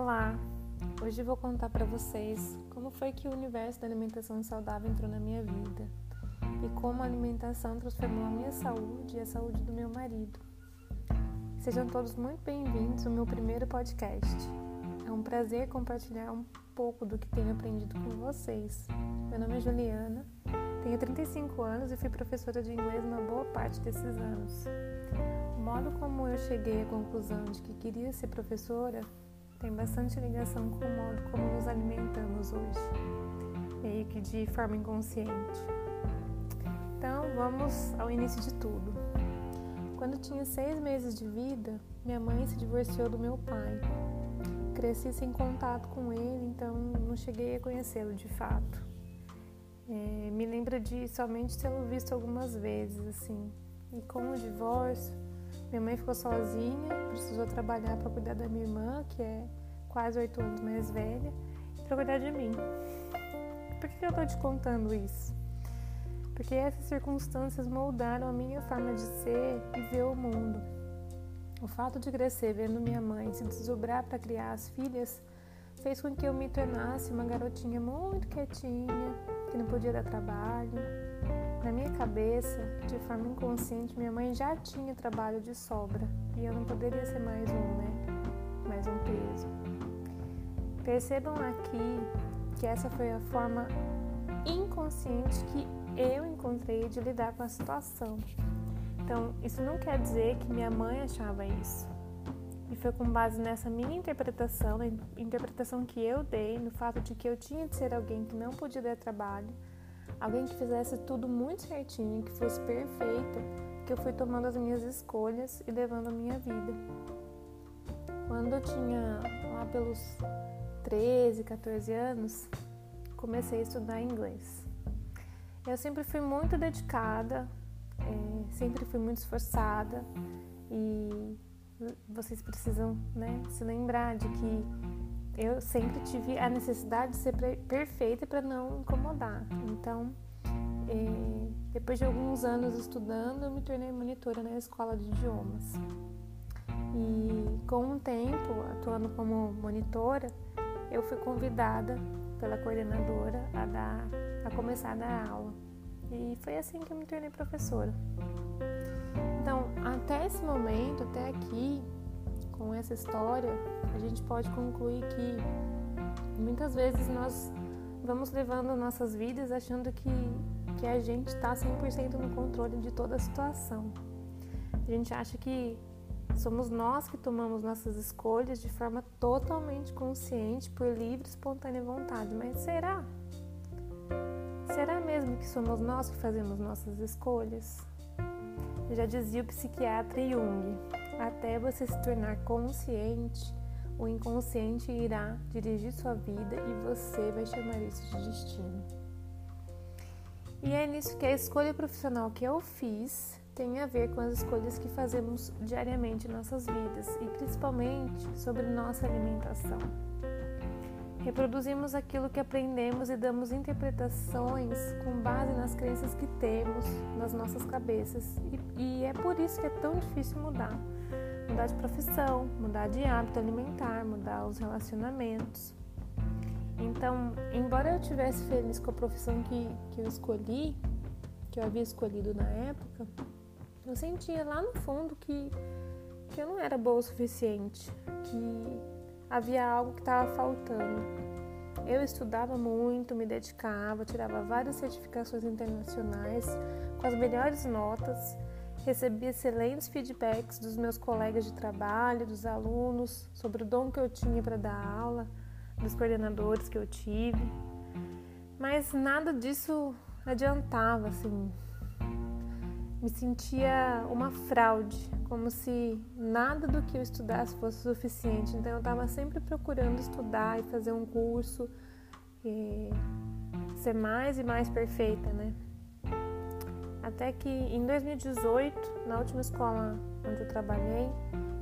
Olá! Hoje vou contar para vocês como foi que o universo da alimentação saudável entrou na minha vida e como a alimentação transformou a minha saúde e a saúde do meu marido. Sejam todos muito bem-vindos ao meu primeiro podcast. É um prazer compartilhar um pouco do que tenho aprendido com vocês. Meu nome é Juliana, tenho 35 anos e fui professora de inglês uma boa parte desses anos. O modo como eu cheguei à conclusão de que queria ser professora tem bastante ligação com o modo como nos alimentamos hoje, meio que de forma inconsciente. Então, vamos ao início de tudo. Quando tinha seis meses de vida, minha mãe se divorciou do meu pai. Cresci sem contato com ele, então não cheguei a conhecê-lo de fato. É, me lembro de somente tê-lo visto algumas vezes, assim. E com o divórcio, minha mãe ficou sozinha, precisou trabalhar para cuidar da minha irmã, que é quase oito anos mais velha, e para cuidar de mim. Por que eu estou te contando isso? Porque essas circunstâncias moldaram a minha forma de ser e ver o mundo. O fato de crescer vendo minha mãe se desdobrar para criar as filhas fez com que eu me tornasse uma garotinha muito quietinha, que não podia dar trabalho, na minha cabeça, de forma inconsciente, minha mãe já tinha trabalho de sobra e eu não poderia ser mais um, né? Mais um peso. Percebam aqui que essa foi a forma inconsciente que eu encontrei de lidar com a situação. Então, isso não quer dizer que minha mãe achava isso. E foi com base nessa minha interpretação, na interpretação que eu dei, no fato de que eu tinha de ser alguém que não podia dar trabalho, alguém que fizesse tudo muito certinho, que fosse perfeita, que eu fui tomando as minhas escolhas e levando a minha vida. Quando eu tinha lá pelos 13, 14 anos, comecei a estudar inglês. Eu sempre fui muito dedicada, é, sempre fui muito esforçada e vocês precisam né, se lembrar de que eu sempre tive a necessidade de ser perfeita para não incomodar. Então, é, depois de alguns anos estudando, eu me tornei monitora na escola de idiomas. E com o tempo, atuando como monitora, eu fui convidada pela coordenadora a, dar, a começar a dar aula. E foi assim que eu me tornei professora. Então, até esse momento, até aqui, com essa história, a gente pode concluir que muitas vezes nós vamos levando nossas vidas achando que, que a gente está 100% no controle de toda a situação. A gente acha que somos nós que tomamos nossas escolhas de forma totalmente consciente, por livre e espontânea vontade. Mas será? Será mesmo que somos nós que fazemos nossas escolhas? Já dizia o psiquiatra Jung, até você se tornar consciente, o inconsciente irá dirigir sua vida e você vai chamar isso de destino. E é nisso que a escolha profissional que eu fiz tem a ver com as escolhas que fazemos diariamente em nossas vidas e principalmente sobre nossa alimentação. Reproduzimos aquilo que aprendemos e damos interpretações com base nas crenças que temos nas nossas cabeças, e, e é por isso que é tão difícil mudar mudar de profissão, mudar de hábito alimentar, mudar os relacionamentos. Então, embora eu tivesse feliz com a profissão que, que eu escolhi, que eu havia escolhido na época, eu sentia lá no fundo que, que eu não era boa o suficiente, que havia algo que estava faltando. Eu estudava muito, me dedicava, tirava várias certificações internacionais com as melhores notas Recebi excelentes feedbacks dos meus colegas de trabalho, dos alunos, sobre o dom que eu tinha para dar aula, dos coordenadores que eu tive. Mas nada disso adiantava, assim. Me sentia uma fraude, como se nada do que eu estudasse fosse suficiente. Então eu estava sempre procurando estudar e fazer um curso e ser mais e mais perfeita, né? Até que em 2018, na última escola onde eu trabalhei,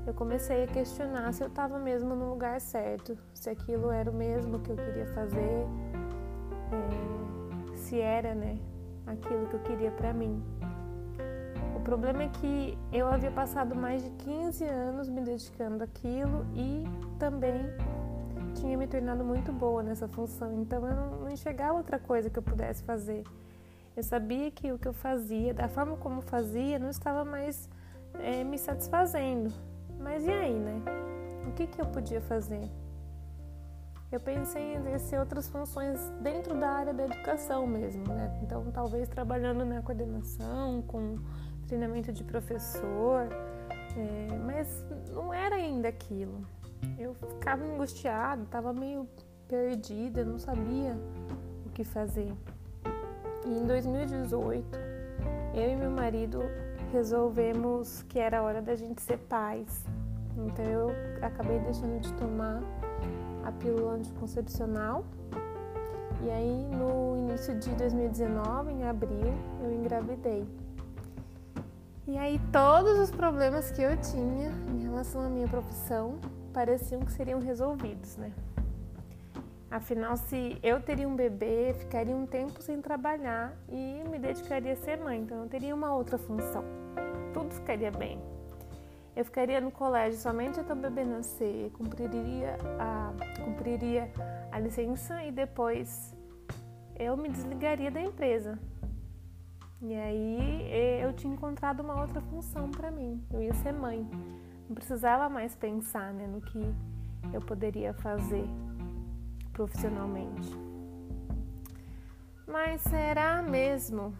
eu comecei a questionar se eu estava mesmo no lugar certo, se aquilo era o mesmo que eu queria fazer, é, se era, né, aquilo que eu queria para mim. O problema é que eu havia passado mais de 15 anos me dedicando àquilo e também tinha me tornado muito boa nessa função, então eu não, enxergava outra coisa que eu pudesse fazer. Eu sabia que o que eu fazia, da forma como fazia, não estava mais é, me satisfazendo. Mas e aí, né? O que, que eu podia fazer? Eu pensei em exercer outras funções dentro da área da educação mesmo, né? Então, talvez trabalhando na coordenação, com treinamento de professor, é, mas não era ainda aquilo. Eu ficava angustiada, estava meio perdida, não sabia o que fazer. E em 2018, eu e meu marido resolvemos que era hora da gente ser pais. Então eu acabei deixando de tomar a pílula anticoncepcional. E aí no início de 2019, em abril, eu engravidei. E aí todos os problemas que eu tinha em relação à minha profissão pareciam que seriam resolvidos, né? Afinal, se eu teria um bebê, ficaria um tempo sem trabalhar e me dedicaria a ser mãe, então eu teria uma outra função. Tudo ficaria bem. Eu ficaria no colégio somente até o bebê nascer, cumpriria a, cumpriria a licença e depois eu me desligaria da empresa. E aí eu tinha encontrado uma outra função para mim. Eu ia ser mãe. Não precisava mais pensar né, no que eu poderia fazer profissionalmente. Mas será mesmo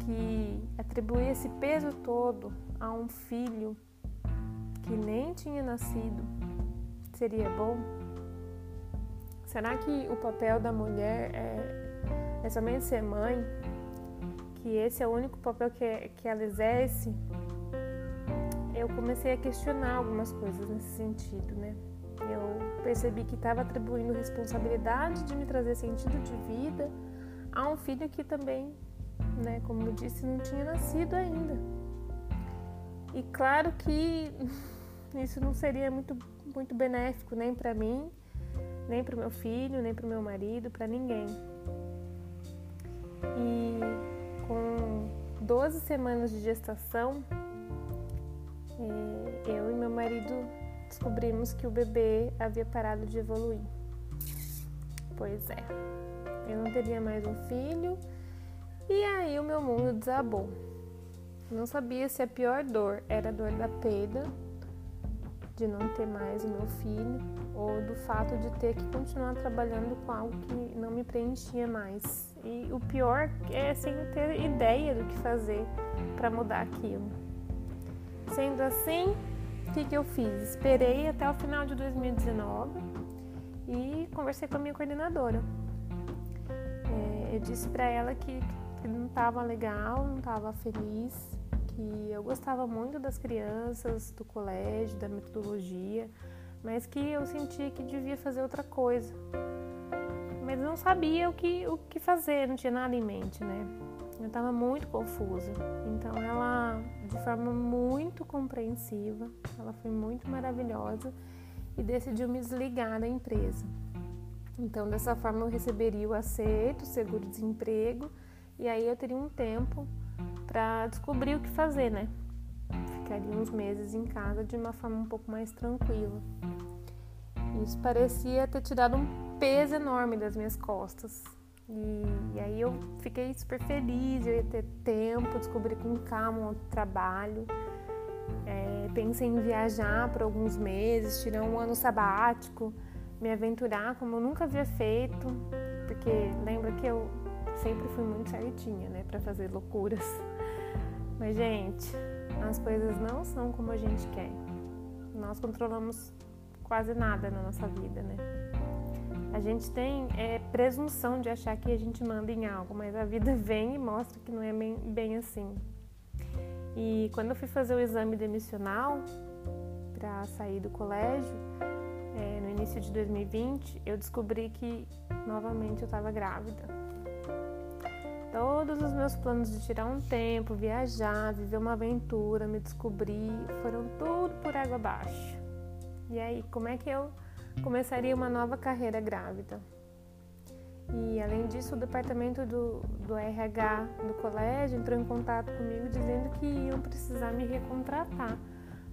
que atribuir esse peso todo a um filho que nem tinha nascido seria bom? Será que o papel da mulher é, é somente ser mãe? Que esse é o único papel que, que ela exerce? Eu comecei a questionar algumas coisas nesse sentido, né? Eu percebi que estava atribuindo responsabilidade de me trazer sentido de vida a um filho que também, né, como eu disse, não tinha nascido ainda. E claro que isso não seria muito, muito benéfico nem para mim, nem para o meu filho, nem para o meu marido, para ninguém. E com 12 semanas de gestação, eh, eu e meu marido descobrimos que o bebê havia parado de evoluir. Pois é, eu não teria mais um filho e aí o meu mundo desabou. Não sabia se a pior dor era a dor da perda, de não ter mais o meu filho, ou do fato de ter que continuar trabalhando com algo que não me preenchia mais. E o pior é sem ter ideia do que fazer para mudar aquilo. Sendo assim, o que, que eu fiz? Esperei até o final de 2019 e conversei com a minha coordenadora. É, eu disse para ela que, que não estava legal, não estava feliz, que eu gostava muito das crianças, do colégio, da metodologia, mas que eu sentia que devia fazer outra coisa. Mas não sabia o que, o que fazer, não tinha nada em mente, né? Eu estava muito confusa. Então ela, de forma muito compreensiva, ela foi muito maravilhosa e decidiu me desligar da empresa. Então dessa forma eu receberia o aceito, o seguro-desemprego e aí eu teria um tempo para descobrir o que fazer, né? Ficaria uns meses em casa de uma forma um pouco mais tranquila. Isso parecia ter tirado um peso enorme das minhas costas. E, aí eu fiquei super feliz, eu ia ter tempo, descobri com calma o trabalho. É, pensei em viajar por alguns meses, tirar um ano sabático, me aventurar como eu nunca havia feito, porque lembra que eu sempre fui muito certinha, né, para fazer loucuras. Mas gente, as coisas não são como a gente quer. Nós controlamos quase nada na nossa vida, né? A gente tem é, presunção de achar que a gente manda em algo, mas a vida vem e mostra que não é bem, bem assim. E quando eu fui fazer o exame demissional para sair do colégio, é, no início de 2020, eu descobri que novamente eu estava grávida. Todos os meus planos de tirar um tempo, viajar, viver uma aventura, me descobrir, foram tudo por água abaixo. E aí, como é que eu começaria uma nova carreira grávida. E além disso, o departamento do, do RH do colégio entrou em contato comigo dizendo que iam precisar me recontratar,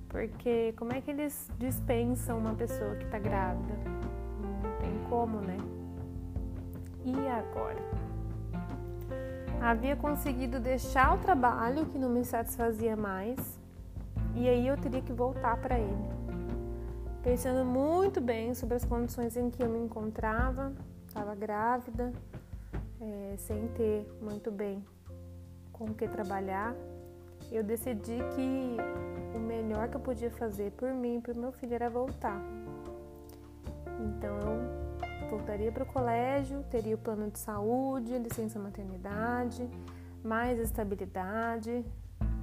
porque como é que eles dispensam uma pessoa que está grávida? tem como, né? E agora? Havia conseguido deixar o trabalho que não me satisfazia mais e aí eu teria que voltar para ele. Pensando muito bem sobre as condições em que eu me encontrava, estava grávida, é, sem ter muito bem com o que trabalhar, eu decidi que o melhor que eu podia fazer por mim e por meu filho era voltar. Então eu voltaria para o colégio, teria o plano de saúde, licença maternidade, mais estabilidade.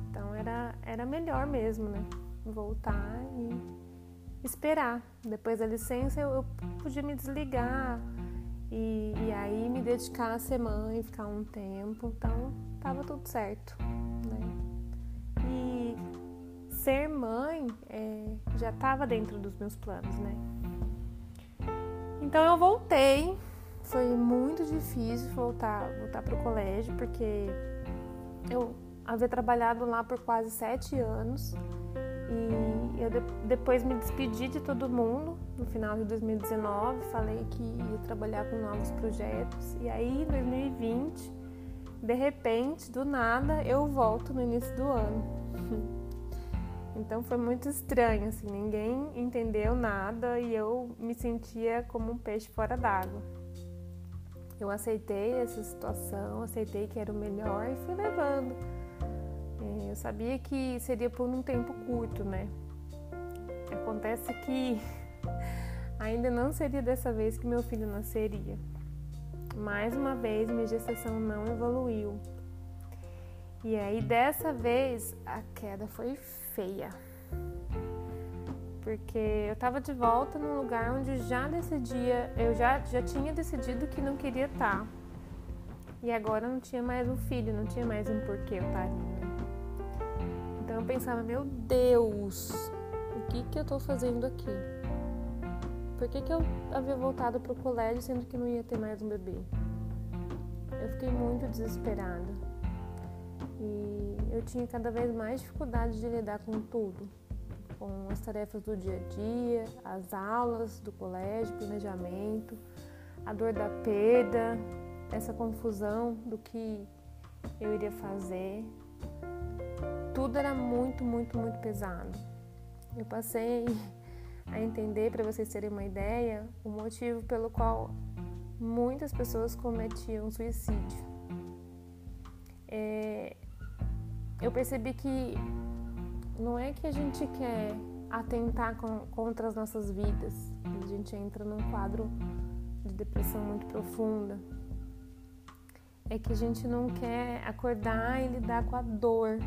Então era, era melhor mesmo, né? Voltar e esperar. Depois da licença eu, eu podia me desligar e, e aí me dedicar a ser mãe, ficar um tempo. Então tava tudo certo, né? E ser mãe é, já estava dentro dos meus planos, né? Então eu voltei. Foi muito difícil voltar, voltar para o colégio, porque eu havia trabalhado lá por quase sete anos e eu de, depois me despedi de todo mundo no final de 2019. Falei que ia trabalhar com novos projetos e aí em 2020, de repente, do nada, eu volto no início do ano. Então foi muito estranho, assim, ninguém entendeu nada e eu me sentia como um peixe fora d'água. Eu aceitei essa situação, aceitei que era o melhor e fui levando. É, eu sabia que seria por um tempo curto, né? Acontece que ainda não seria dessa vez que meu filho nasceria. Mais uma vez, minha gestação não evoluiu. E aí, dessa vez, a queda foi feia. Porque eu estava de volta num lugar onde já decidia, eu já, já tinha decidido que não queria estar. E agora não tinha mais um filho, não tinha mais um porquê eu estar ali. Né? Então eu pensava, meu Deus, o que que eu estou fazendo aqui? Por que, que eu havia voltado para o colégio sendo que não ia ter mais um bebê? Eu fiquei muito desesperada. E eu tinha cada vez mais dificuldade de lidar com tudo, com as tarefas do dia a dia, as aulas do colégio, planejamento, a dor da perda, essa confusão do que eu iria fazer. Tudo era muito, muito, muito pesado. Eu passei a entender, para vocês terem uma ideia, o motivo pelo qual muitas pessoas cometiam suicídio. É, eu percebi que não é que a gente quer atentar com, contra as nossas vidas, a gente entra num quadro de depressão muito profunda. É que a gente não quer acordar e lidar com a dor.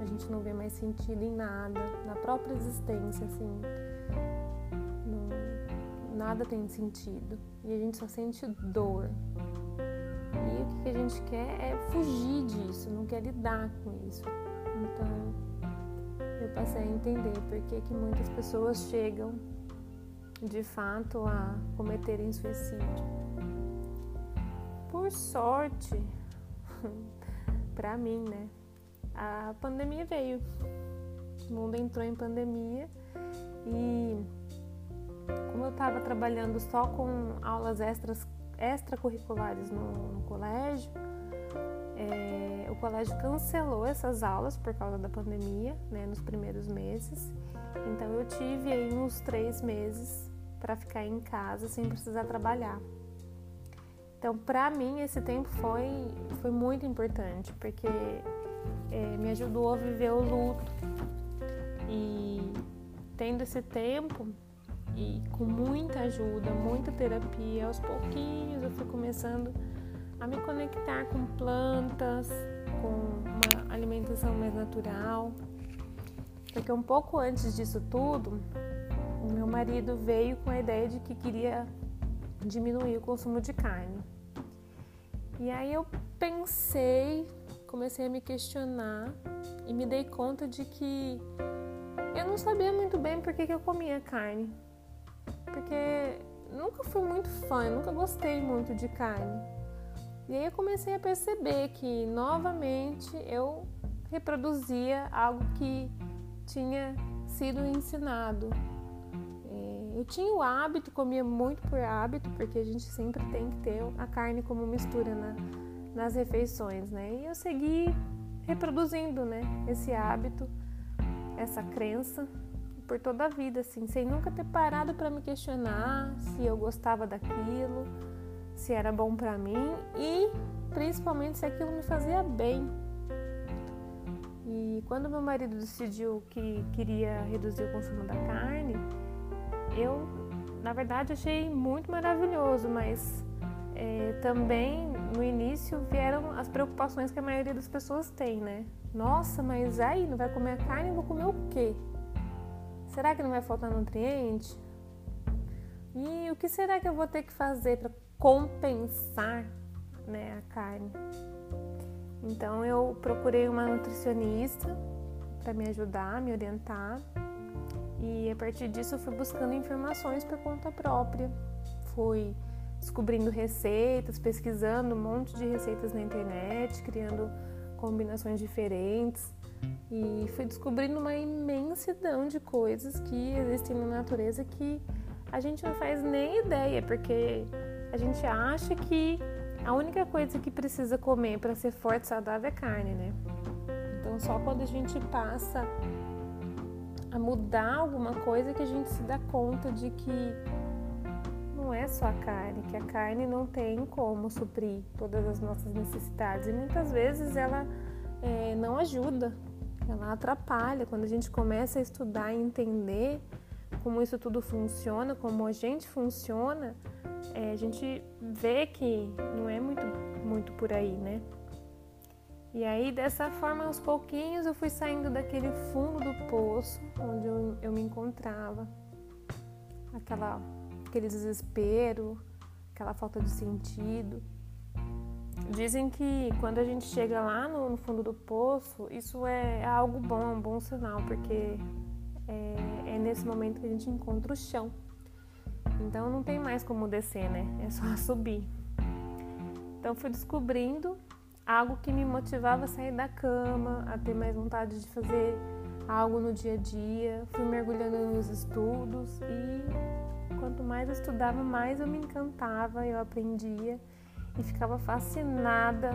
A gente não vê mais sentido em nada, na própria existência, assim. Não, nada tem sentido. E a gente só sente dor. E o que a gente quer é fugir disso, não quer lidar com isso. Então, eu passei a entender por que, que muitas pessoas chegam de fato a cometerem suicídio. Por sorte, para mim, né? A pandemia veio. O mundo entrou em pandemia e como eu estava trabalhando só com aulas extras extracurriculares no, no colégio, é, o colégio cancelou essas aulas por causa da pandemia, né, nos primeiros meses. Então eu tive aí uns três meses para ficar em casa sem precisar trabalhar. Então, para mim, esse tempo foi, foi muito importante, porque é, me ajudou a viver o luto. E tendo esse tempo, e com muita ajuda, muita terapia, aos pouquinhos eu fui começando a me conectar com plantas, com uma alimentação mais natural. Porque um pouco antes disso tudo, o meu marido veio com a ideia de que queria diminuir o consumo de carne. E aí eu pensei, comecei a me questionar e me dei conta de que eu não sabia muito bem por que, que eu comia carne porque nunca fui muito fã, nunca gostei muito de carne. E aí eu comecei a perceber que novamente eu reproduzia algo que tinha sido ensinado. É, eu tinha o hábito, comia muito por hábito, porque a gente sempre tem que ter a carne como mistura na, nas refeições, né? E eu segui reproduzindo, né, esse hábito, essa crença por toda a vida, assim, sem nunca ter parado para me questionar se eu gostava daquilo, se era bom para mim e principalmente se aquilo me fazia bem. E quando meu marido decidiu que queria reduzir o consumo da carne, eu, na verdade, achei muito maravilhoso, mas é, também no início vieram as preocupações que a maioria das pessoas tem, né? Nossa, mas aí não vai comer carne, vou comer o quê? Será que não vai faltar nutriente? E o que será que eu vou ter que fazer para compensar né, a carne? Então eu procurei uma nutricionista para me ajudar, me orientar. E a partir disso eu fui buscando informações por conta própria. Fui descobrindo receitas, pesquisando um monte de receitas na internet, criando combinações diferentes e fui descobrindo uma imensidão de coisas que existem na natureza que a gente não faz nem ideia, porque a gente acha que a única coisa que precisa comer para ser forte e saudável é carne, né? Então só quando a gente passa a mudar alguma coisa que a gente se dá conta de que não é só a carne, que a carne não tem como suprir todas as nossas necessidades e muitas vezes ela é, não ajuda, ela atrapalha. Quando a gente começa a estudar e entender como isso tudo funciona, como a gente funciona, é, a gente vê que não é muito, muito por aí, né? E aí, dessa forma, aos pouquinhos, eu fui saindo daquele fundo do poço onde eu, eu me encontrava. Aquela, aquele desespero, aquela falta de sentido. Dizem que quando a gente chega lá no, no fundo do poço, isso é algo bom, um bom sinal, porque é, é nesse momento que a gente encontra o chão. Então não tem mais como descer, né? É só subir. Então fui descobrindo algo que me motivava a sair da cama, a ter mais vontade de fazer algo no dia a dia. Fui mergulhando nos estudos e quanto mais eu estudava, mais eu me encantava, eu aprendia e ficava fascinada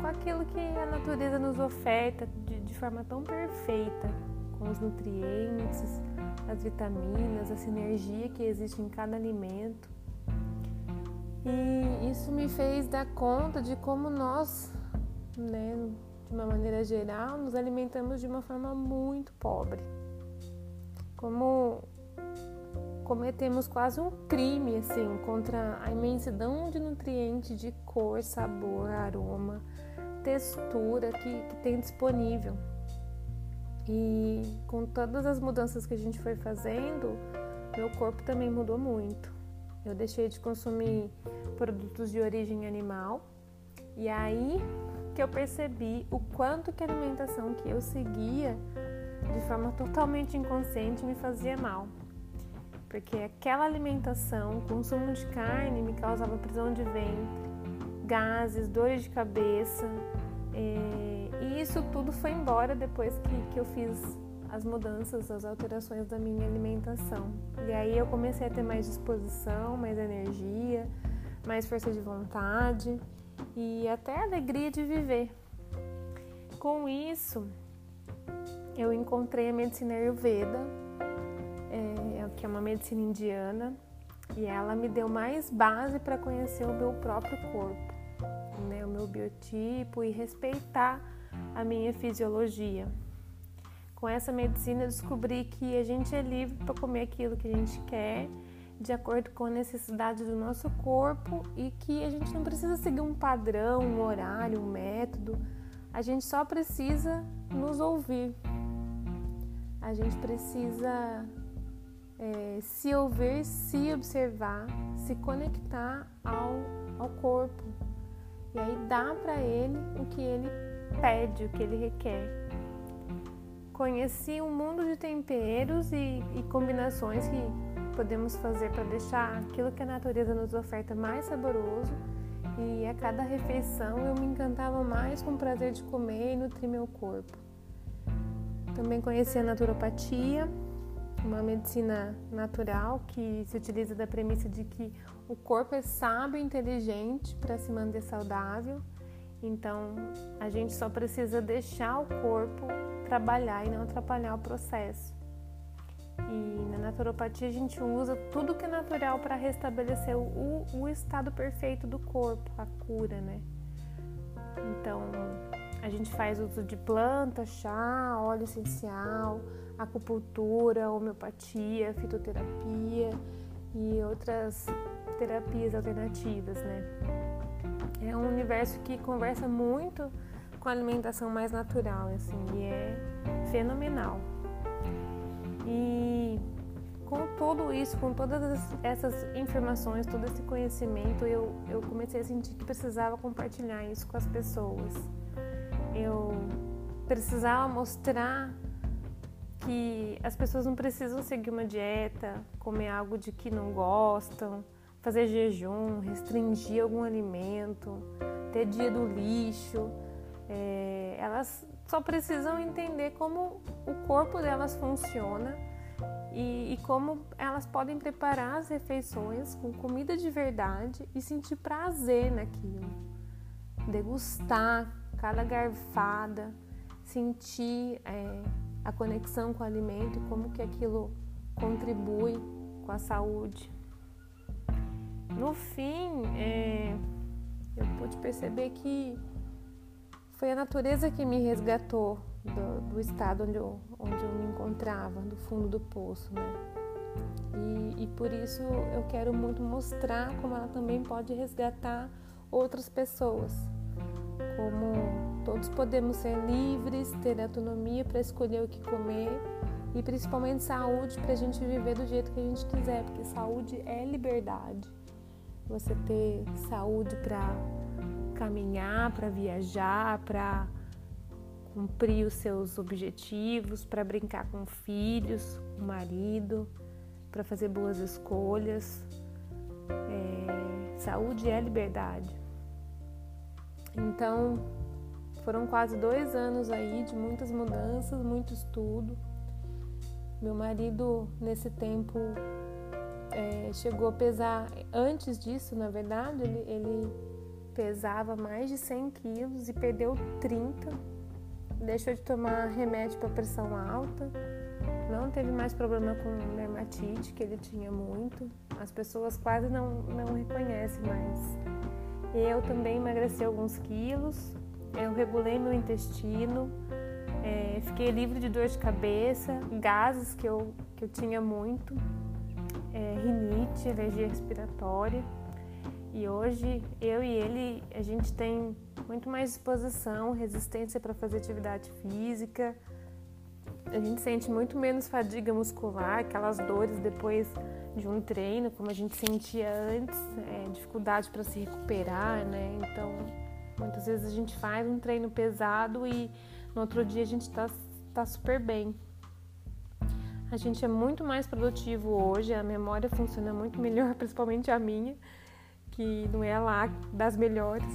com aquilo que a natureza nos oferta de, de forma tão perfeita, com os nutrientes, as vitaminas, a sinergia que existe em cada alimento. E isso me fez dar conta de como nós, né, de uma maneira geral, nos alimentamos de uma forma muito pobre. Como cometemos quase um crime assim contra a imensidão de nutrientes de cor, sabor, aroma, textura que, que tem disponível. E com todas as mudanças que a gente foi fazendo, meu corpo também mudou muito. Eu deixei de consumir produtos de origem animal e aí que eu percebi o quanto que a alimentação que eu seguia de forma totalmente inconsciente me fazia mal. Porque aquela alimentação, consumo de carne me causava prisão de ventre, gases, dores de cabeça, é, e isso tudo foi embora depois que, que eu fiz as mudanças, as alterações da minha alimentação. E aí eu comecei a ter mais disposição, mais energia, mais força de vontade e até alegria de viver. Com isso, eu encontrei a medicina Ayurveda, é, que é uma medicina indiana, e ela me deu mais base para conhecer o meu próprio corpo né, o meu biotipo e respeitar a minha fisiologia. Com essa medicina eu descobri que a gente é livre para comer aquilo que a gente quer, de acordo com a necessidade do nosso corpo e que a gente não precisa seguir um padrão, um horário, um método. A gente só precisa nos ouvir. A gente precisa é, se ouvir, se observar, se conectar ao, ao corpo, e aí dá para ele o que ele pede, o que ele requer. Conheci um mundo de temperos e, e combinações que podemos fazer para deixar aquilo que a natureza nos oferta mais saboroso. E a cada refeição eu me encantava mais com o prazer de comer e nutrir meu corpo. Também conheci a naturopatia, uma medicina natural que se utiliza da premissa de que o corpo é sábio e inteligente para se manter saudável. Então, a gente só precisa deixar o corpo trabalhar e não atrapalhar o processo. E na naturopatia a gente usa tudo que é natural para restabelecer o, o estado perfeito do corpo, a cura, né? Então, a gente faz uso de planta, chá, óleo essencial, acupuntura, homeopatia, fitoterapia e outras terapias alternativas, né? É um universo que conversa muito com a alimentação mais natural, assim, e é fenomenal. E com tudo isso, com todas essas informações, todo esse conhecimento, eu, eu comecei a sentir que precisava compartilhar isso com as pessoas. Eu precisava mostrar que as pessoas não precisam seguir uma dieta, comer algo de que não gostam, fazer jejum, restringir algum alimento, ter dia do lixo. É, elas só precisam entender como o corpo delas funciona e, e, como elas podem preparar as refeições com comida de verdade e sentir prazer naquilo. Degustar cada garfada, sentir. É, a conexão com o alimento e como que aquilo contribui com a saúde. No fim, é, eu pude perceber que foi a natureza que me resgatou do, do estado onde eu, onde eu me encontrava, do fundo do poço, né? E, e por isso eu quero muito mostrar como ela também pode resgatar outras pessoas, como Todos podemos ser livres, ter autonomia para escolher o que comer e principalmente saúde para a gente viver do jeito que a gente quiser, porque saúde é liberdade. Você ter saúde para caminhar, para viajar, para cumprir os seus objetivos, para brincar com filhos, com marido, para fazer boas escolhas. É, saúde é liberdade. Então, foram quase dois anos aí de muitas mudanças, muito estudo. Meu marido, nesse tempo, é, chegou a pesar, antes disso, na verdade, ele, ele pesava mais de 100 quilos e perdeu 30. Deixou de tomar remédio para pressão alta. Não teve mais problema com dermatite, que ele tinha muito. As pessoas quase não, não reconhecem mais. Eu também emagreci alguns quilos, eu regulei meu intestino, é, fiquei livre de dor de cabeça, gases que eu, que eu tinha muito, é, rinite, alergia respiratória. E hoje eu e ele, a gente tem muito mais disposição, resistência para fazer atividade física. A gente sente muito menos fadiga muscular, aquelas dores depois de um treino, como a gente sentia antes, é, dificuldade para se recuperar, né? Então Muitas vezes a gente faz um treino pesado e no outro dia a gente está tá super bem. A gente é muito mais produtivo hoje, a memória funciona muito melhor, principalmente a minha, que não é lá das melhores.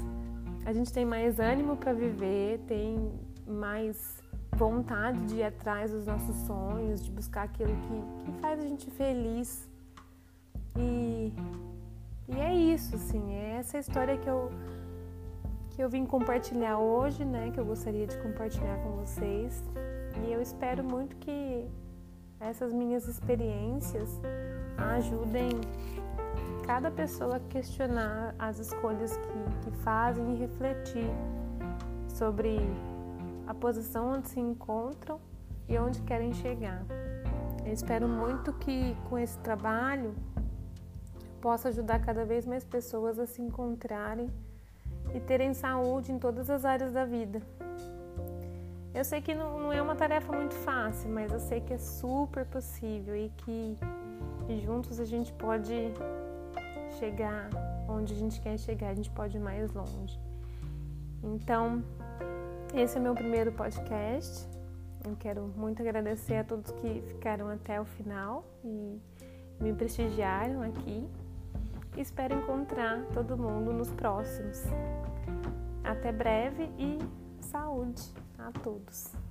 A gente tem mais ânimo para viver, tem mais vontade de ir atrás dos nossos sonhos, de buscar aquilo que, que faz a gente feliz. E, e é isso, assim, é essa história que eu que eu vim compartilhar hoje, né? Que eu gostaria de compartilhar com vocês. E eu espero muito que essas minhas experiências ajudem cada pessoa questionar as escolhas que, que fazem e refletir sobre a posição onde se encontram e onde querem chegar. Eu espero muito que com esse trabalho possa ajudar cada vez mais pessoas a se encontrarem e terem saúde em todas as áreas da vida. Eu sei que não, não é uma tarefa muito fácil, mas eu sei que é super possível e que juntos a gente pode chegar onde a gente quer chegar, a gente pode ir mais longe. Então, esse é meu primeiro podcast. Eu quero muito agradecer a todos que ficaram até o final e me prestigiaram aqui. Espero encontrar todo mundo nos próximos. Até breve e saúde a todos!